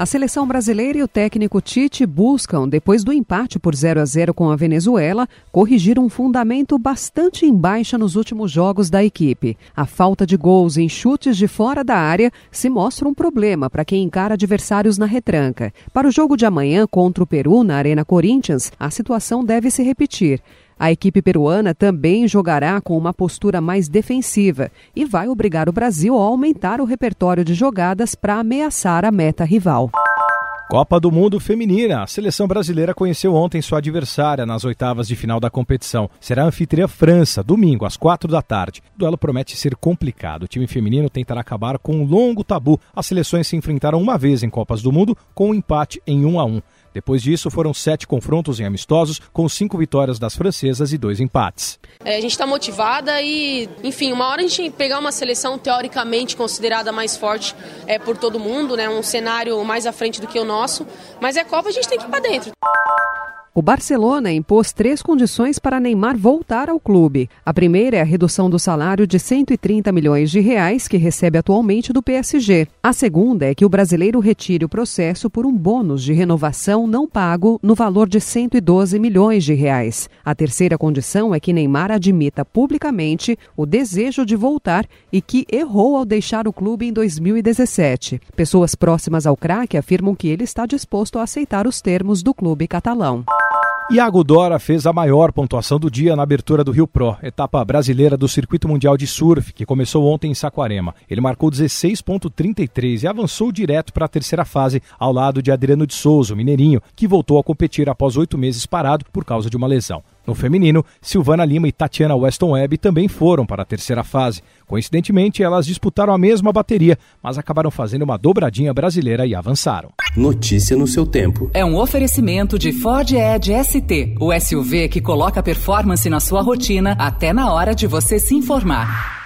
A seleção brasileira e o técnico Tite buscam, depois do empate por 0 a 0 com a Venezuela, corrigir um fundamento bastante em baixa nos últimos jogos da equipe. A falta de gols em chutes de fora da área se mostra um problema para quem encara adversários na retranca. Para o jogo de amanhã contra o Peru na Arena Corinthians, a situação deve se repetir. A equipe peruana também jogará com uma postura mais defensiva e vai obrigar o Brasil a aumentar o repertório de jogadas para ameaçar a meta rival. Copa do Mundo Feminina. A seleção brasileira conheceu ontem sua adversária nas oitavas de final da competição. Será a anfitriã França, domingo, às quatro da tarde. O duelo promete ser complicado. O time feminino tentará acabar com um longo tabu. As seleções se enfrentaram uma vez em Copas do Mundo, com um empate em 1 a 1. Depois disso, foram sete confrontos em amistosos, com cinco vitórias das francesas e dois empates. É, a gente está motivada e, enfim, uma hora a gente pegar uma seleção teoricamente considerada mais forte é, por todo mundo, né, um cenário mais à frente do que o nosso, mas é Copa, a gente tem que ir para dentro. O Barcelona impôs três condições para Neymar voltar ao clube. A primeira é a redução do salário de 130 milhões de reais que recebe atualmente do PSG. A segunda é que o brasileiro retire o processo por um bônus de renovação não pago no valor de 112 milhões de reais. A terceira condição é que Neymar admita publicamente o desejo de voltar e que errou ao deixar o clube em 2017. Pessoas próximas ao craque afirmam que ele está disposto a aceitar os termos do clube catalão. Iago Dora fez a maior pontuação do dia na abertura do Rio Pro, etapa brasileira do Circuito Mundial de Surf, que começou ontem em Saquarema. Ele marcou 16,33 e avançou direto para a terceira fase, ao lado de Adriano de Souza, o mineirinho, que voltou a competir após oito meses parado por causa de uma lesão. No feminino, Silvana Lima e Tatiana Weston Webb também foram para a terceira fase. Coincidentemente, elas disputaram a mesma bateria, mas acabaram fazendo uma dobradinha brasileira e avançaram. Notícia no seu tempo. É um oferecimento de Ford Edge ST, o SUV que coloca performance na sua rotina até na hora de você se informar.